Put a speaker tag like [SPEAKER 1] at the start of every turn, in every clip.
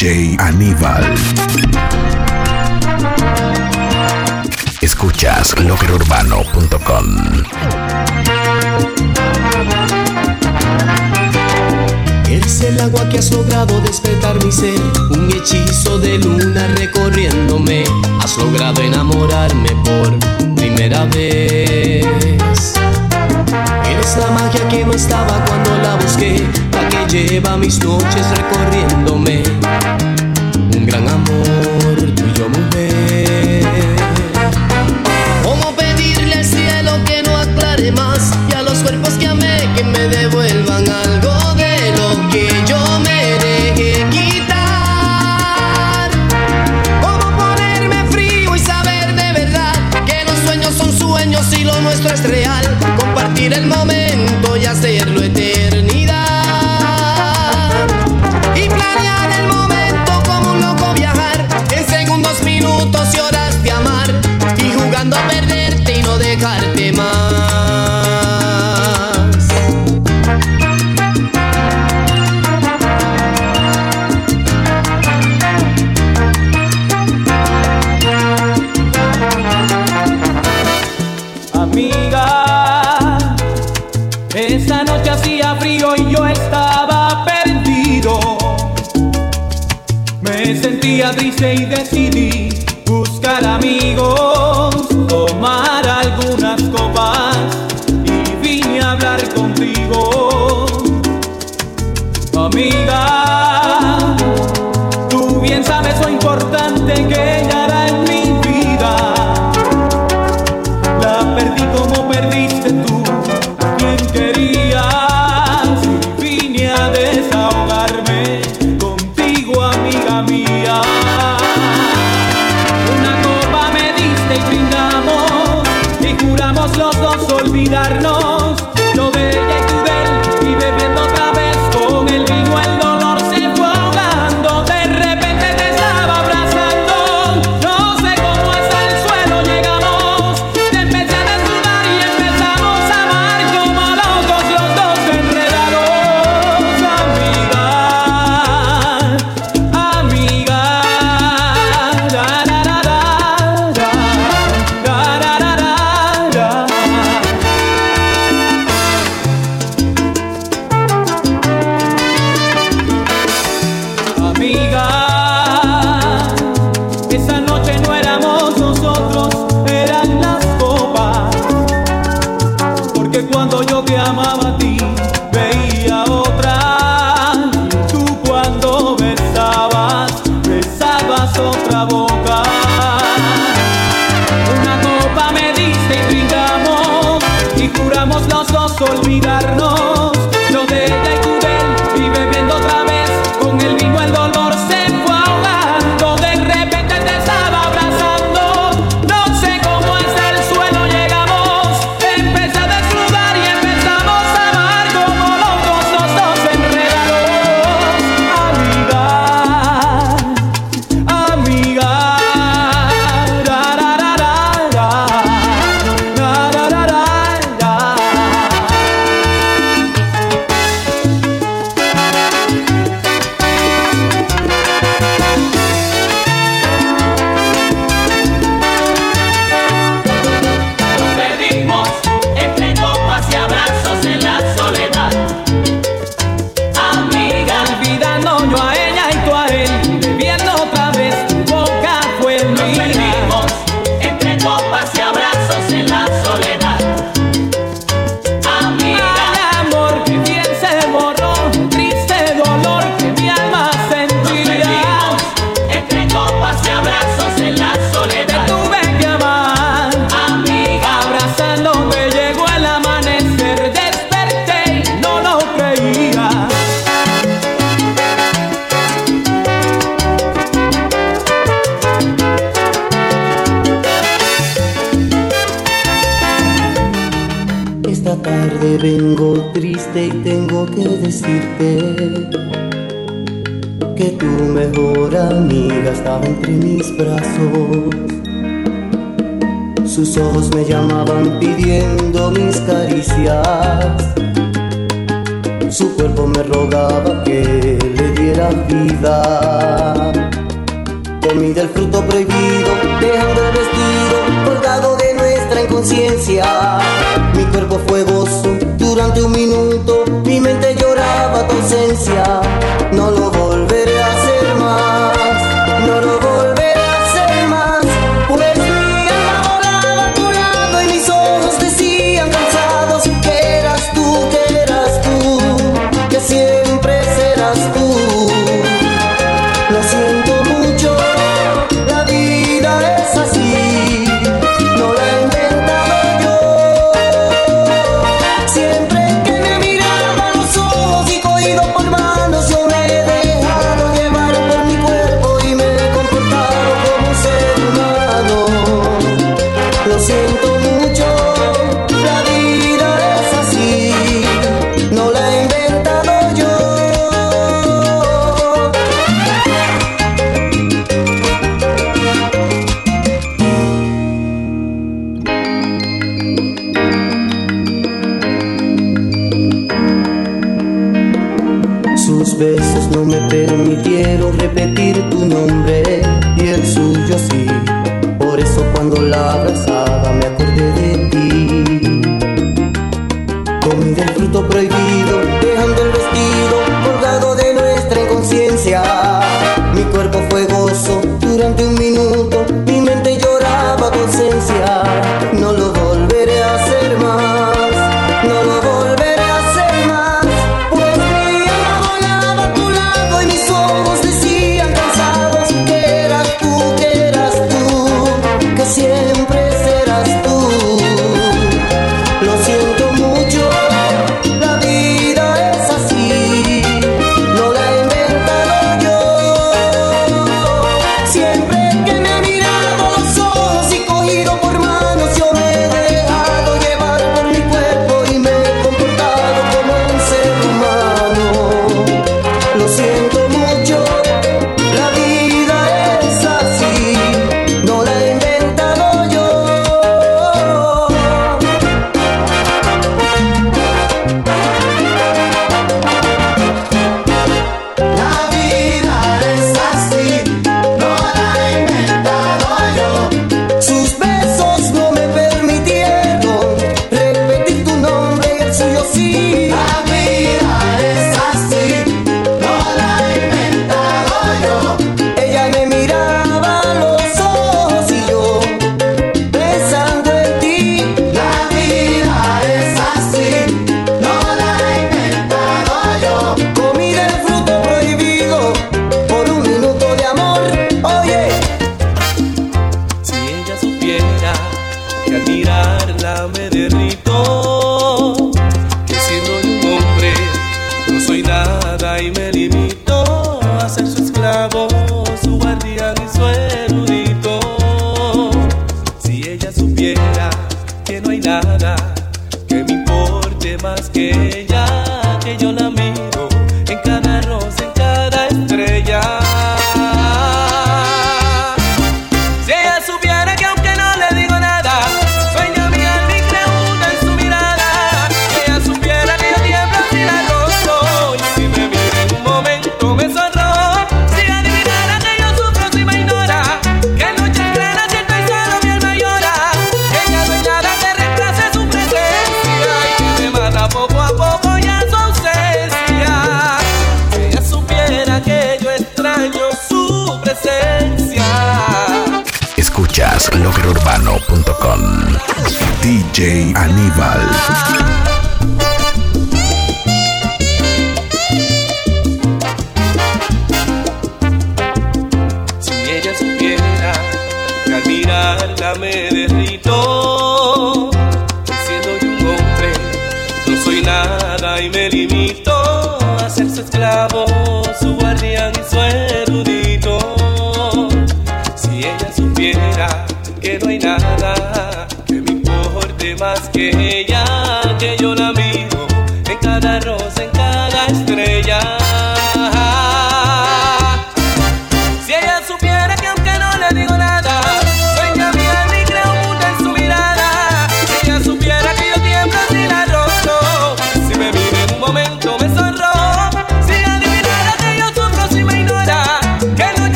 [SPEAKER 1] DJ Aníbal. Escuchas lockerurbano.com.
[SPEAKER 2] Eres el agua que has logrado despertar mi ser, un hechizo de luna recorriéndome. Has logrado enamorarme por primera vez. Eres la magia que no estaba cuando la busqué, lleva mis noches recorriéndome. Un gran amor, tuyo mujer. ¿Cómo pedirle al cielo que no aclare más? tem quem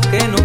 [SPEAKER 2] que no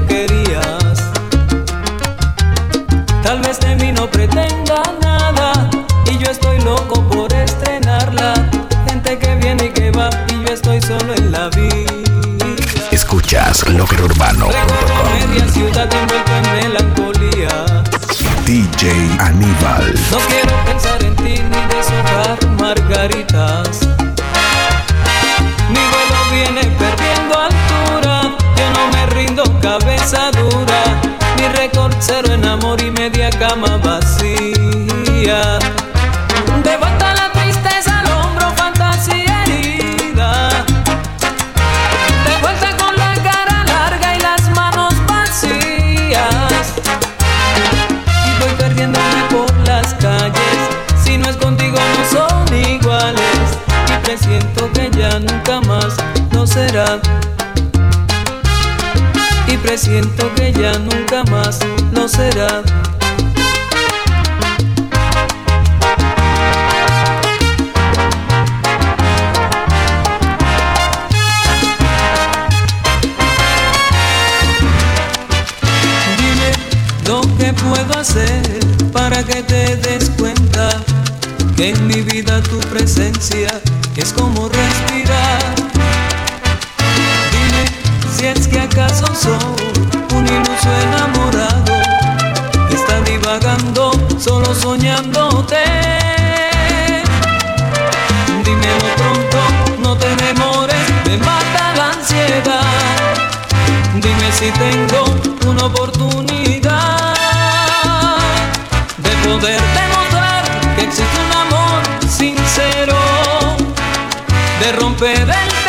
[SPEAKER 3] solo soñándote. Dímelo pronto, no te demores, me mata la ansiedad. Dime si tengo una oportunidad de poder demostrar que existe un amor sincero, de romper el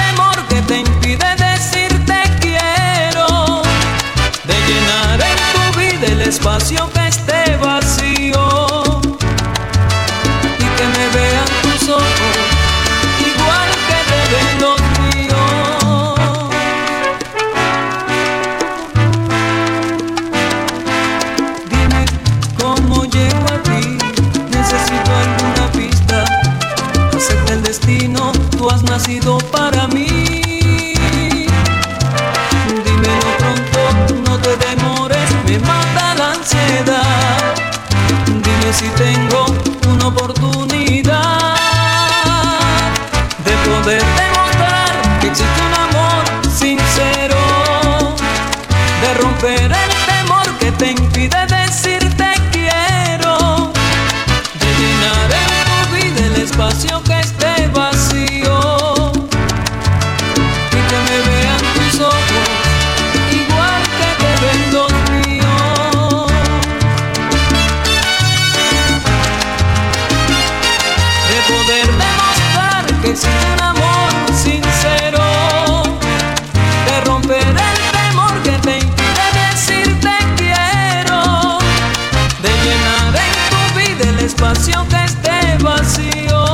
[SPEAKER 3] que esté vacío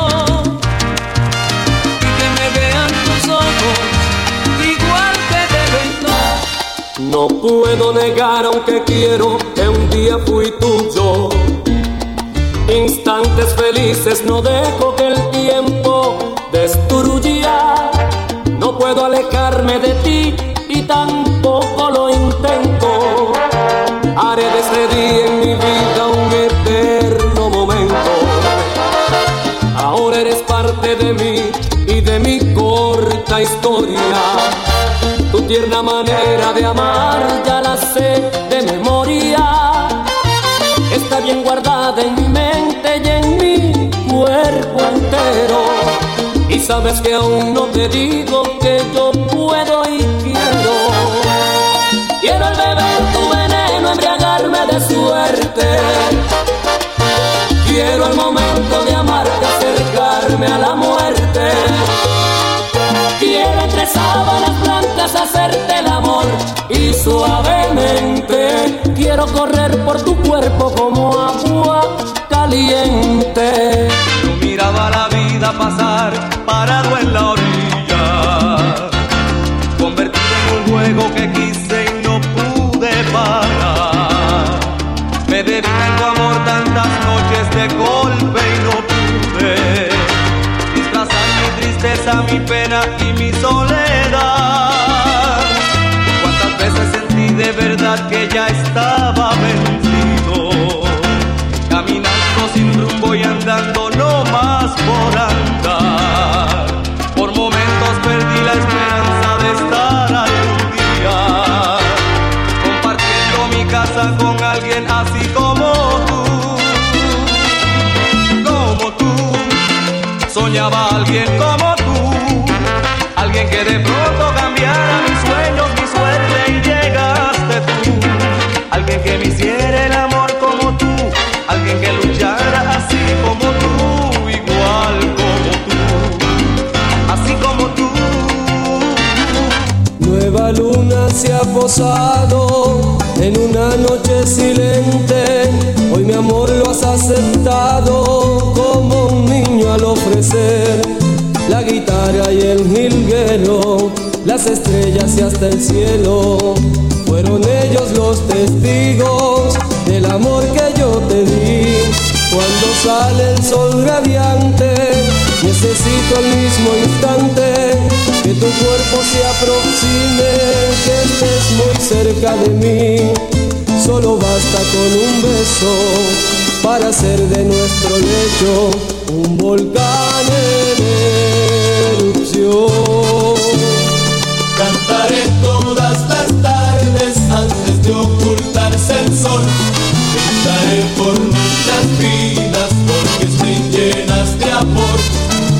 [SPEAKER 3] y que me vean tus ojos igual que te ven.
[SPEAKER 4] No puedo negar aunque quiero que un día fui tuyo. Instantes felices no dejo que el tiempo destruya. No puedo alejarme de ti tierna manera de amar ya la sé de memoria. Está bien guardada en mi mente y en mi cuerpo entero. Y sabes que aún no te digo que yo puedo y quiero. Quiero al beber tu veneno, embriagarme de suerte. Quiero al momento de amarte acercarme a la muerte. Entre sábanas blancas hacerte el amor y suavemente quiero correr por tu cuerpo como agua caliente.
[SPEAKER 5] Yo miraba la vida pasar parado en la orilla, convertido en un juego que quise y no pude parar. Me bebí en tu amor tantas noches de golpe y no pude disfrazar mi tristeza, mi pena y mi soledad. Verdad que ya estaba vencido
[SPEAKER 4] en una noche silente. Hoy mi amor lo has aceptado como un niño al ofrecer la guitarra y el jilguero, las estrellas y hasta el cielo. Fueron ellos los testigos del amor que yo te di. Cuando sale el sol radiante, necesito al mismo instante que tu cuerpo se aproxime, estés muy cerca de mí. Solo basta con un beso para hacer de nuestro lecho un volcán en erupción.
[SPEAKER 6] Cantaré todas las tardes antes de ocultarse el sol. Gritaré por nuestras vidas porque estén llenas de amor.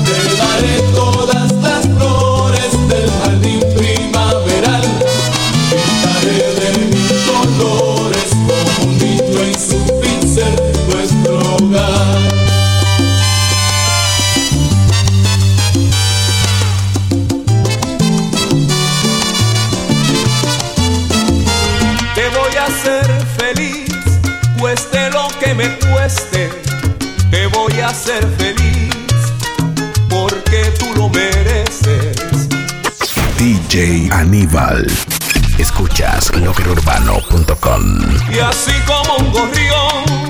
[SPEAKER 6] Te daré todas
[SPEAKER 5] hacer feliz, porque tú lo mereces.
[SPEAKER 1] DJ Aníbal. Escuchas loquerurbano.com.
[SPEAKER 5] Y así como un gorrión,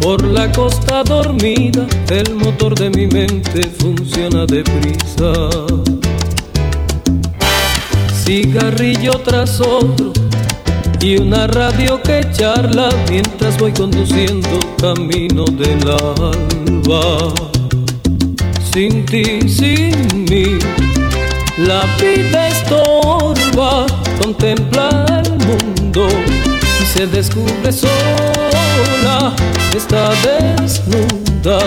[SPEAKER 3] por la costa dormida, el motor de mi mente funciona deprisa. Cigarrillo tras otro y una radio que charla mientras voy conduciendo camino del alba. Sin ti, sin mí, la vida estorba, contempla el mundo se descubre sola, está desnuda,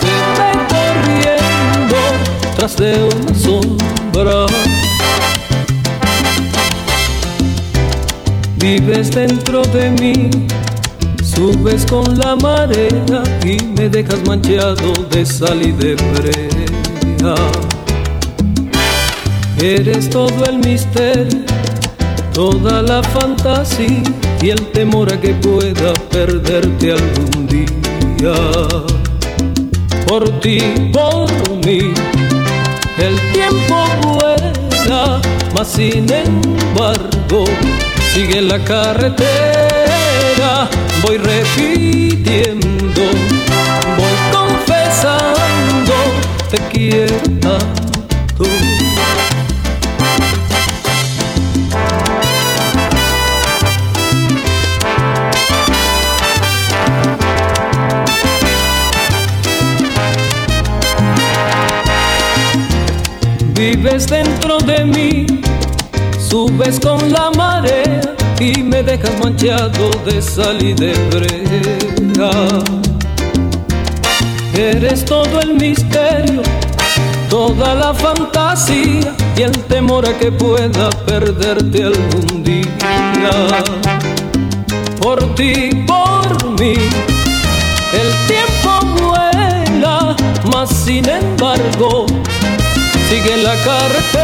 [SPEAKER 3] se ve corriendo tras de una sombra. Vives dentro de mí, subes con la marea y me dejas manchado de sal y de brea. Eres todo el misterio, toda la fantasía y el temor a que pueda perderte algún día. Por ti, por mí, el tiempo vuela, mas sin embargo sigue la carretera, voy repitiendo, de mí Subes con la marea y me dejas manchado de sal y de brea. Eres todo el misterio, toda la fantasía y el temor a que pueda perderte algún día. Por ti, por mí, el tiempo vuela, mas sin embargo sigue la carretera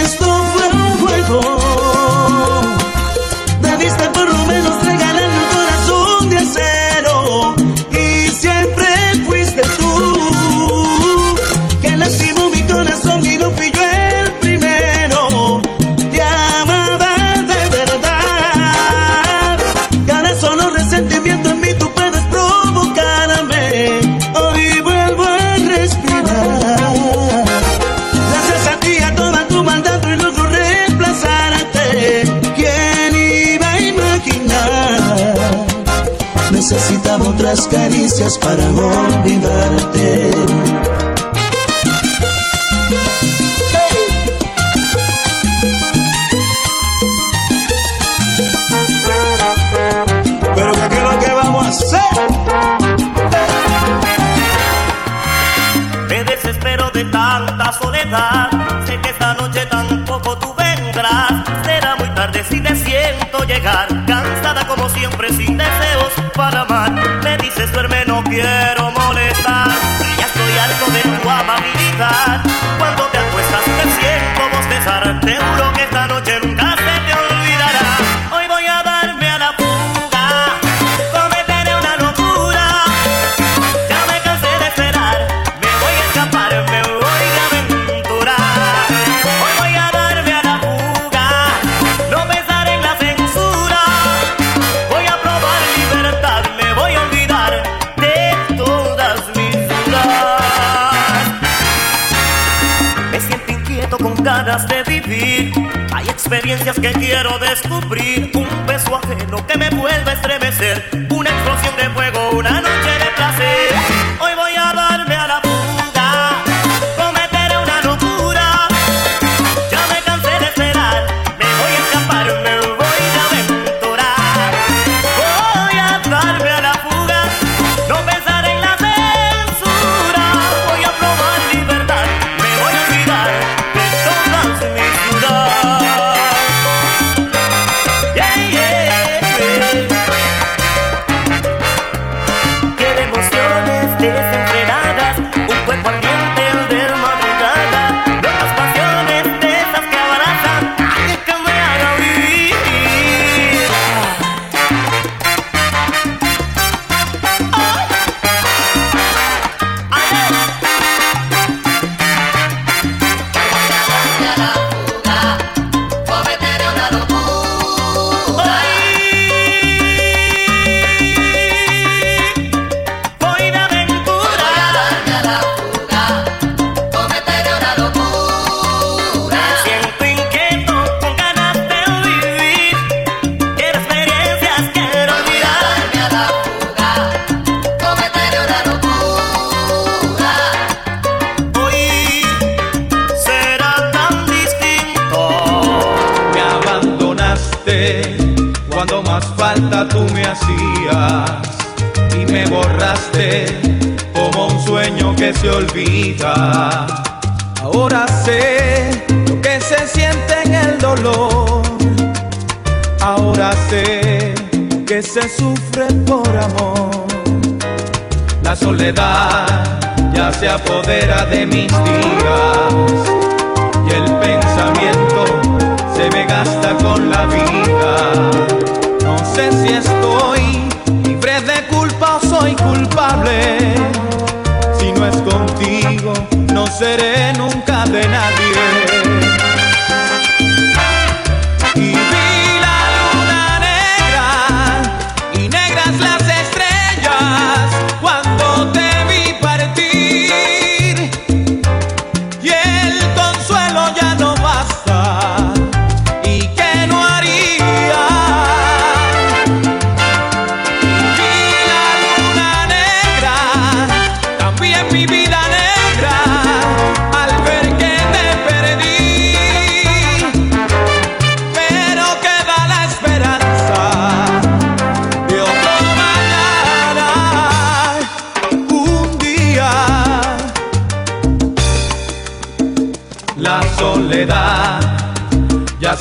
[SPEAKER 7] Otras caricias para olvidarte. Pero ¿qué es lo que vamos a hacer?
[SPEAKER 8] Me desespero de tanta soledad. Sé que esta noche tampoco tú vendrás. Será muy tarde si te siento llegar. Cansada como siempre, sin deseos para amar. Duerme, no quiero experiencias que quiero descubrir. Un beso ajeno que me vuelva a estremecer. Una explosión de fuego, una noche de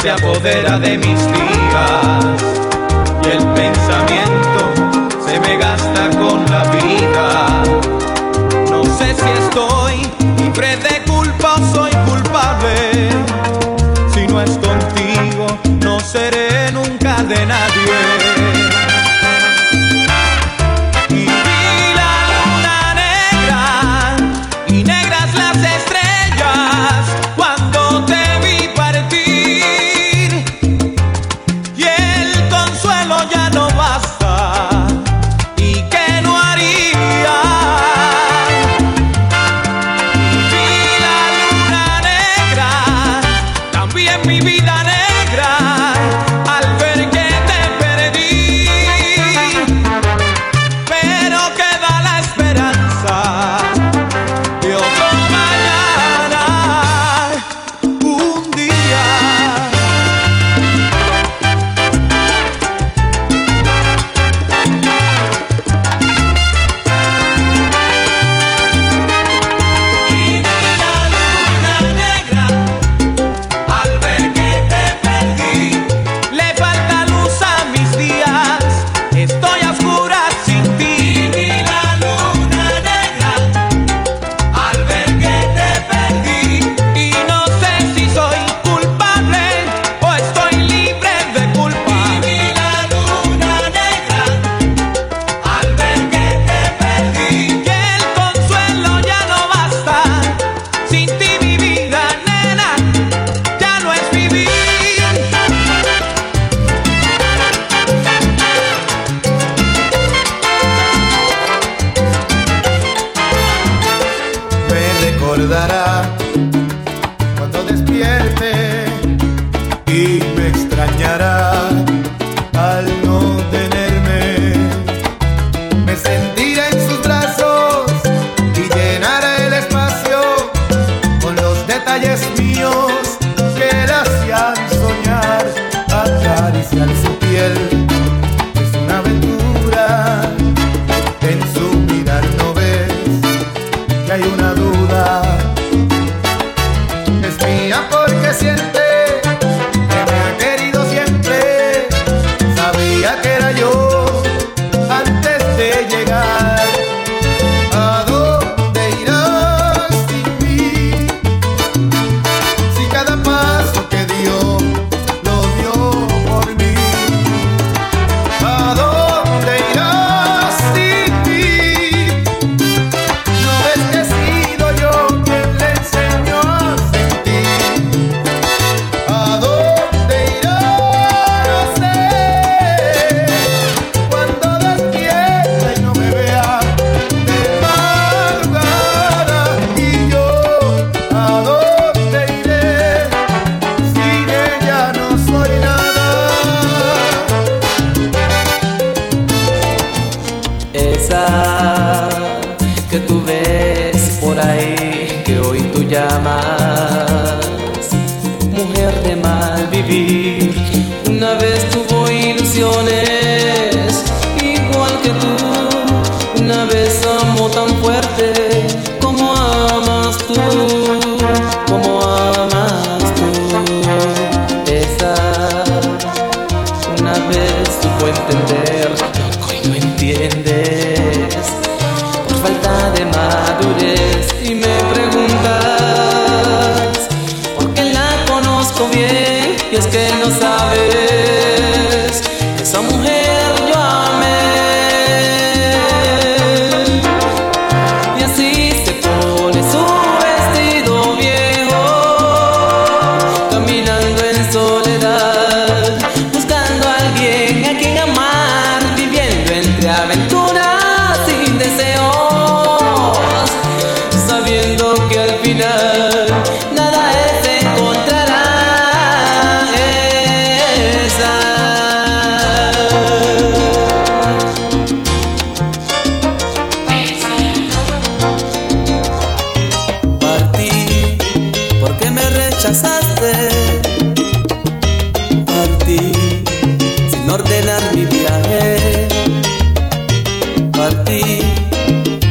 [SPEAKER 2] se apodera de mis días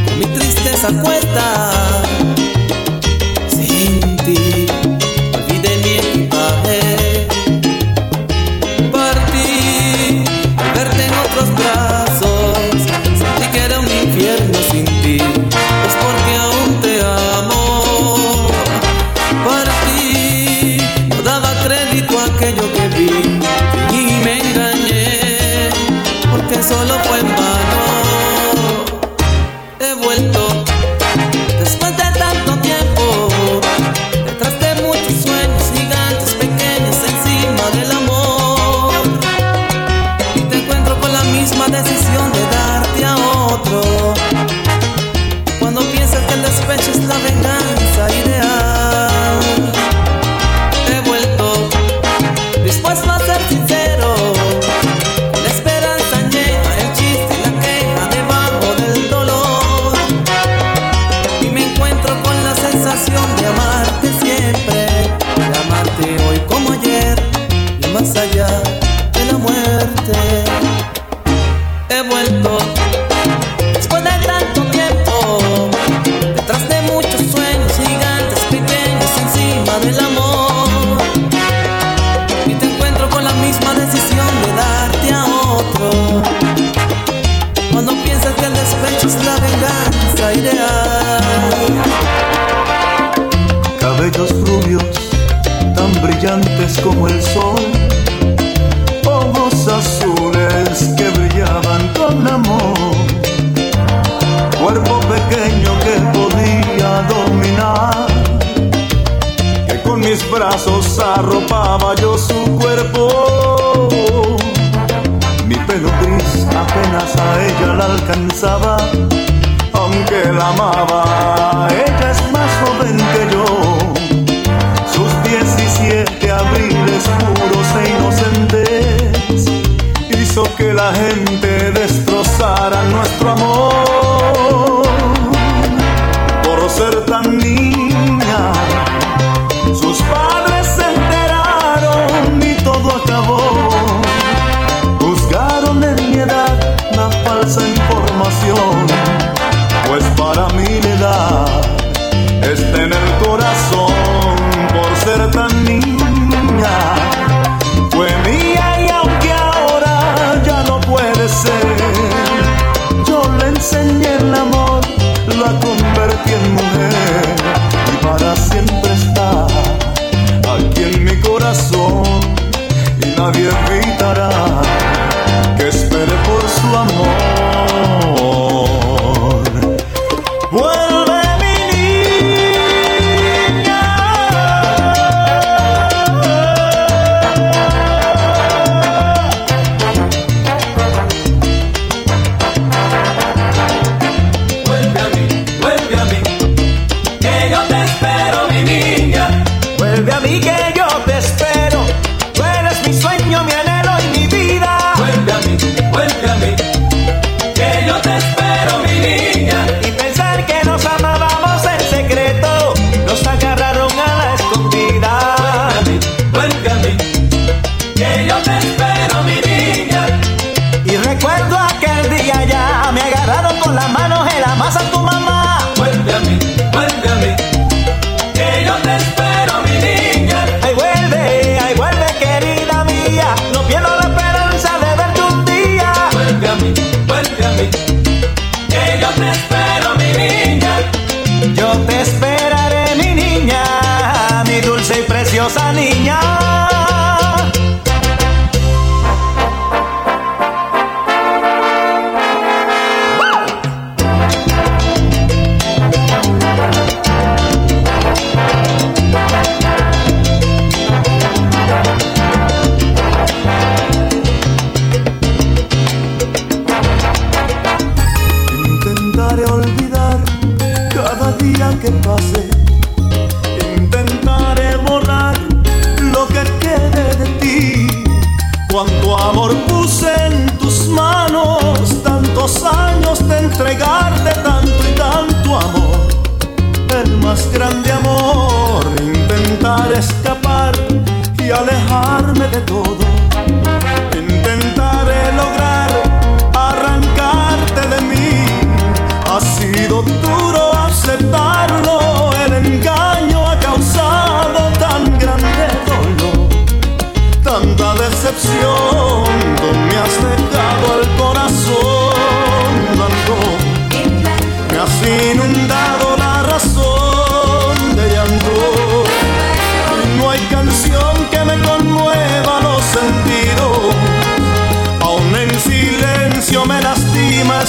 [SPEAKER 2] con mi
[SPEAKER 3] tristeza
[SPEAKER 6] cuenta. pequeño que podía dominar, que con mis brazos arropaba yo su cuerpo. Mi pelo gris apenas a ella la alcanzaba, aunque la amaba, ella es más joven que yo. Sus 17 abriles puros e inocentes hizo que la gente destrozara nuestro amor.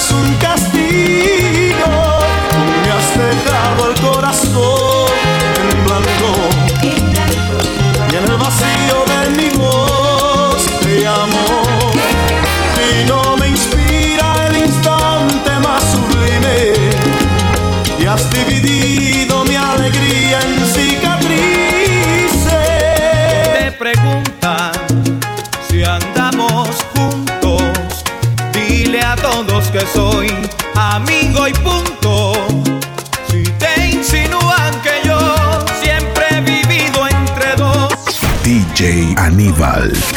[SPEAKER 9] un
[SPEAKER 6] castigo. Festival.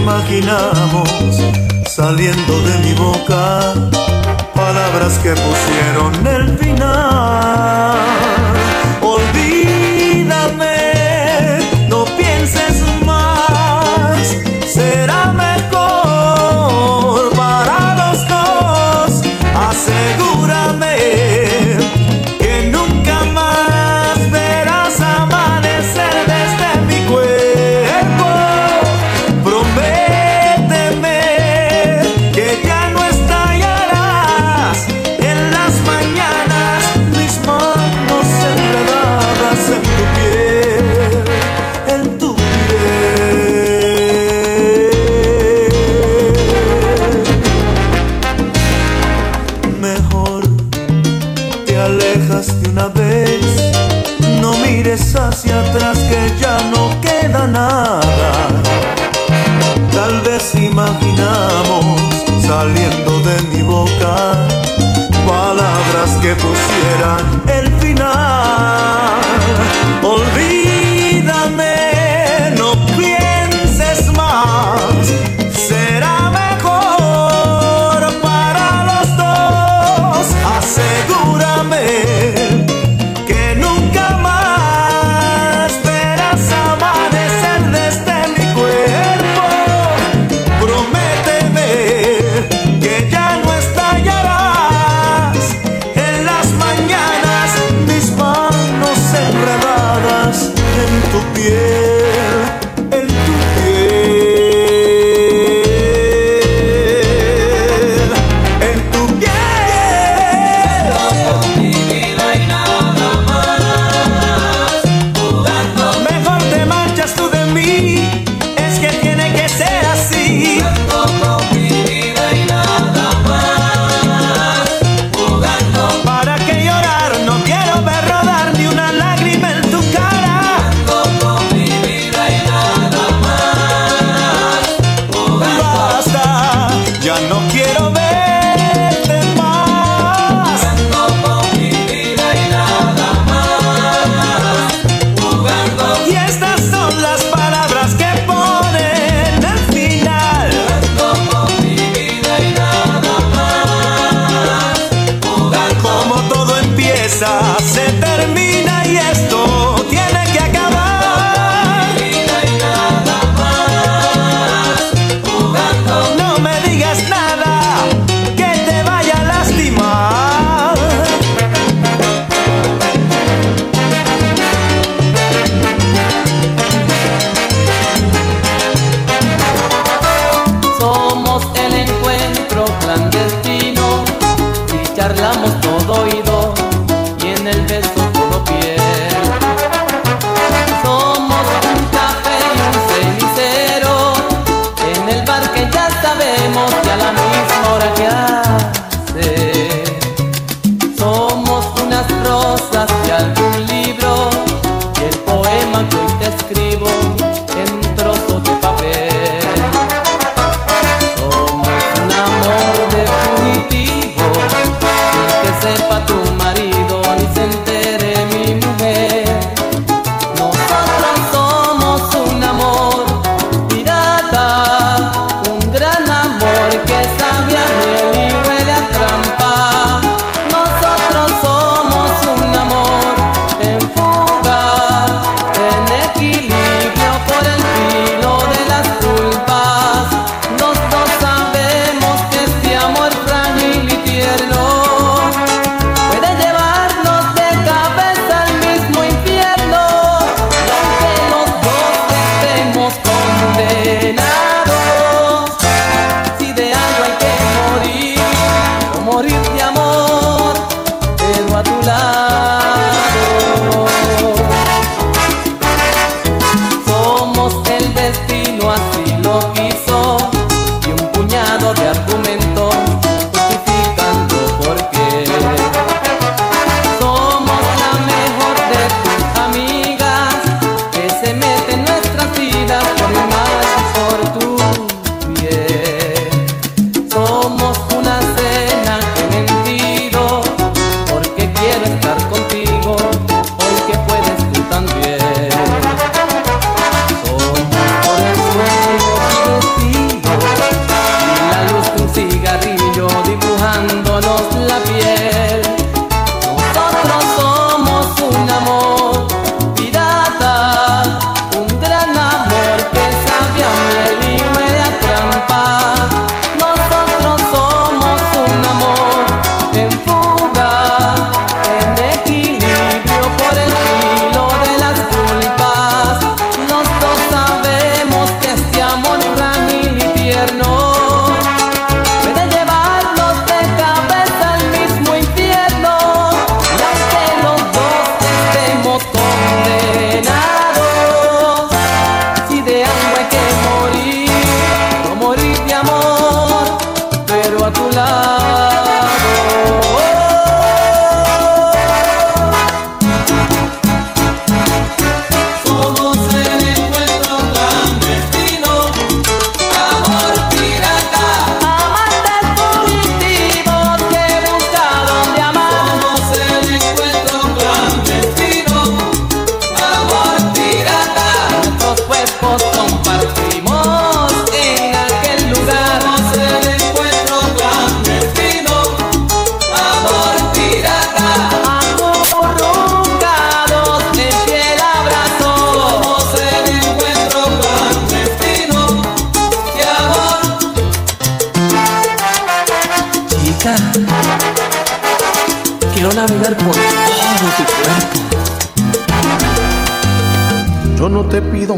[SPEAKER 6] imaginamos saliendo de mi boca, palabras que pusieron el final.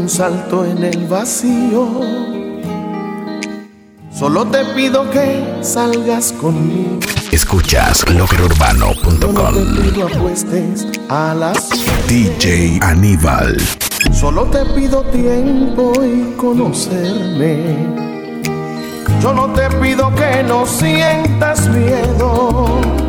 [SPEAKER 3] Un
[SPEAKER 9] salto en el vacío. Solo te pido que salgas conmigo.
[SPEAKER 1] Escuchas
[SPEAKER 9] Yo no te pido apuestes a las
[SPEAKER 1] DJ Aníbal.
[SPEAKER 9] Solo te pido tiempo y conocerme. Yo no te pido que no sientas miedo.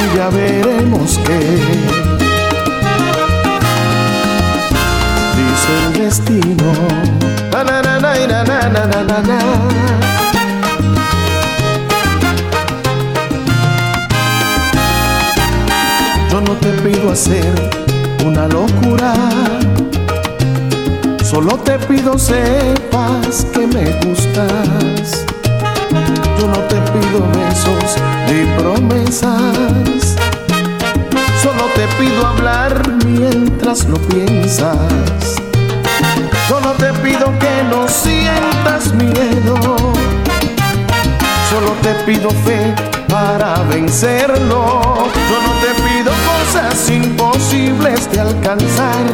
[SPEAKER 9] y ya veremos qué. Dice el destino. Yo no te pido hacer una locura, solo te pido sepas que me gustas. Yo no te pido besos ni promesas, solo te pido hablar mientras lo piensas. Yo no te pido que no sientas miedo, solo te pido fe para vencerlo. Yo no te pido cosas imposibles de alcanzar.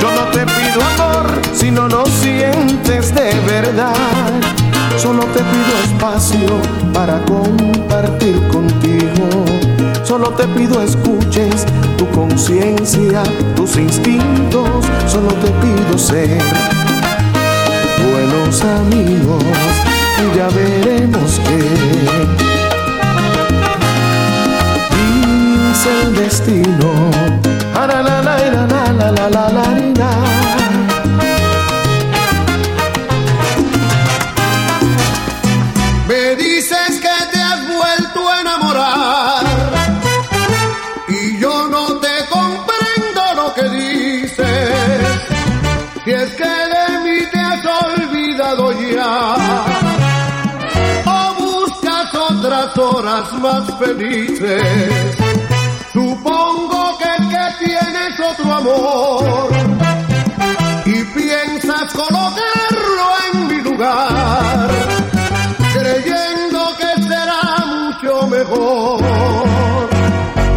[SPEAKER 9] Yo no te pido amor si no lo sientes de verdad. Solo te pido espacio para compartir contigo. Solo te pido escuches tu conciencia, tus instintos. Solo te pido ser buenos amigos y ya veremos
[SPEAKER 10] más felices. Supongo que que tienes otro amor y piensas colocarlo en mi lugar creyendo que será mucho mejor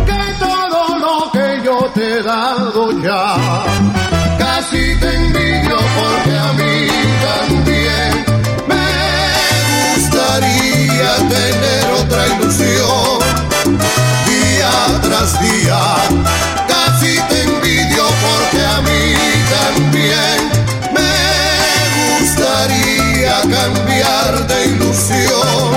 [SPEAKER 10] que todo lo que yo te he dado ya. Casi te envidio porque a mí también me gustaría tener ilusión día tras día. Casi te envidio porque a mí también me gustaría cambiar de ilusión,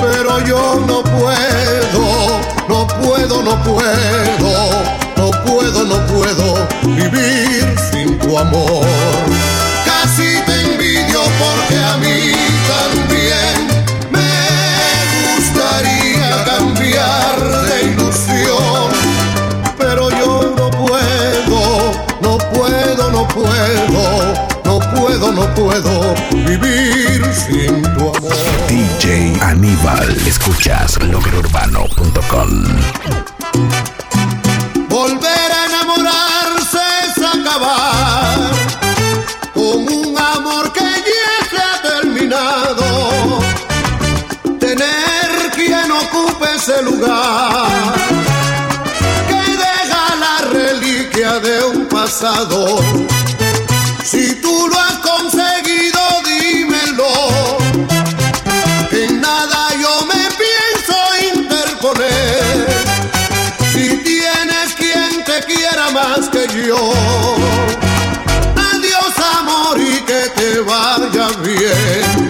[SPEAKER 10] pero yo no puedo, no puedo, no puedo, no puedo, no puedo vivir sin tu amor. Puedo, no puedo vivir sin tu amor.
[SPEAKER 1] DJ Aníbal. Escuchas loquerurbano.com.
[SPEAKER 10] Volver a enamorarse es acabar con un amor que ya se ha terminado. Tener quien ocupe ese lugar que deja la reliquia de un pasado. Adiós amor y que te vaya bien.